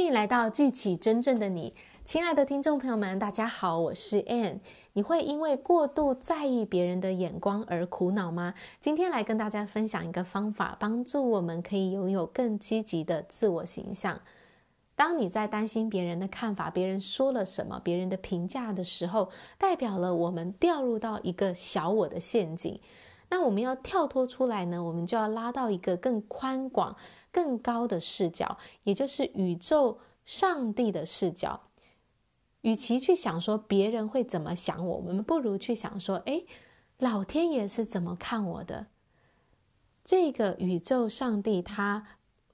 欢迎来到记起真正的你，亲爱的听众朋友们，大家好，我是 Ann。你会因为过度在意别人的眼光而苦恼吗？今天来跟大家分享一个方法，帮助我们可以拥有更积极的自我形象。当你在担心别人的看法、别人说了什么、别人的评价的时候，代表了我们掉入到一个小我的陷阱。那我们要跳脱出来呢，我们就要拉到一个更宽广。更高的视角，也就是宇宙上帝的视角。与其去想说别人会怎么想我，我们不如去想说：诶，老天爷是怎么看我的？这个宇宙上帝他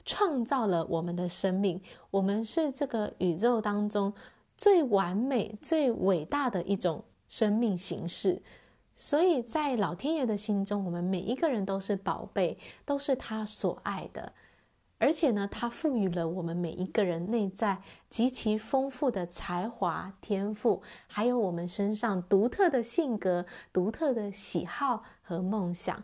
创造了我们的生命，我们是这个宇宙当中最完美、最伟大的一种生命形式。所以在老天爷的心中，我们每一个人都是宝贝，都是他所爱的。而且呢，他赋予了我们每一个人内在极其丰富的才华、天赋，还有我们身上独特的性格、独特的喜好和梦想。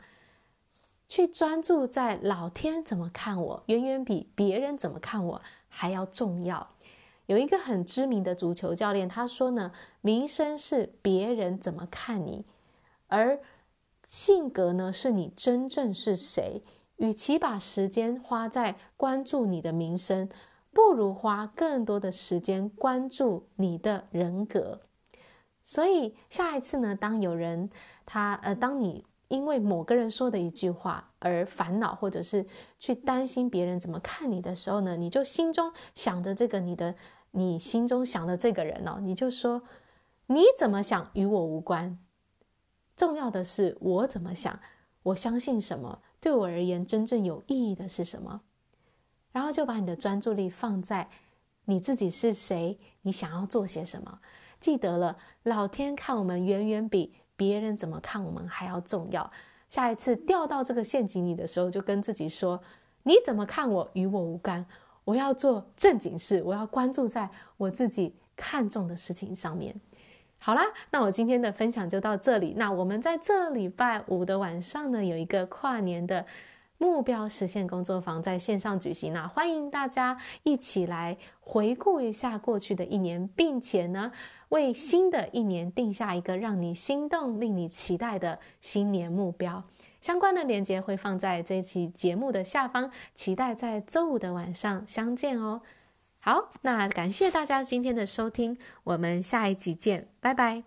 去专注在老天怎么看我，远远比别人怎么看我还要重要。有一个很知名的足球教练，他说呢，名声是别人怎么看你，而性格呢，是你真正是谁。与其把时间花在关注你的名声，不如花更多的时间关注你的人格。所以下一次呢，当有人他呃，当你因为某个人说的一句话而烦恼，或者是去担心别人怎么看你的时候呢，你就心中想着这个你的你心中想的这个人哦，你就说你怎么想与我无关，重要的是我怎么想，我相信什么。对我而言，真正有意义的是什么？然后就把你的专注力放在你自己是谁，你想要做些什么。记得了，老天看我们远远比别人怎么看我们还要重要。下一次掉到这个陷阱里的时候，就跟自己说：你怎么看我与我无干，我要做正经事，我要关注在我自己看重的事情上面。好啦，那我今天的分享就到这里。那我们在这礼拜五的晚上呢，有一个跨年的目标实现工作坊在线上举行，那欢迎大家一起来回顾一下过去的一年，并且呢，为新的一年定下一个让你心动、令你期待的新年目标。相关的链接会放在这期节目的下方，期待在周五的晚上相见哦。好，那感谢大家今天的收听，我们下一集见，拜拜。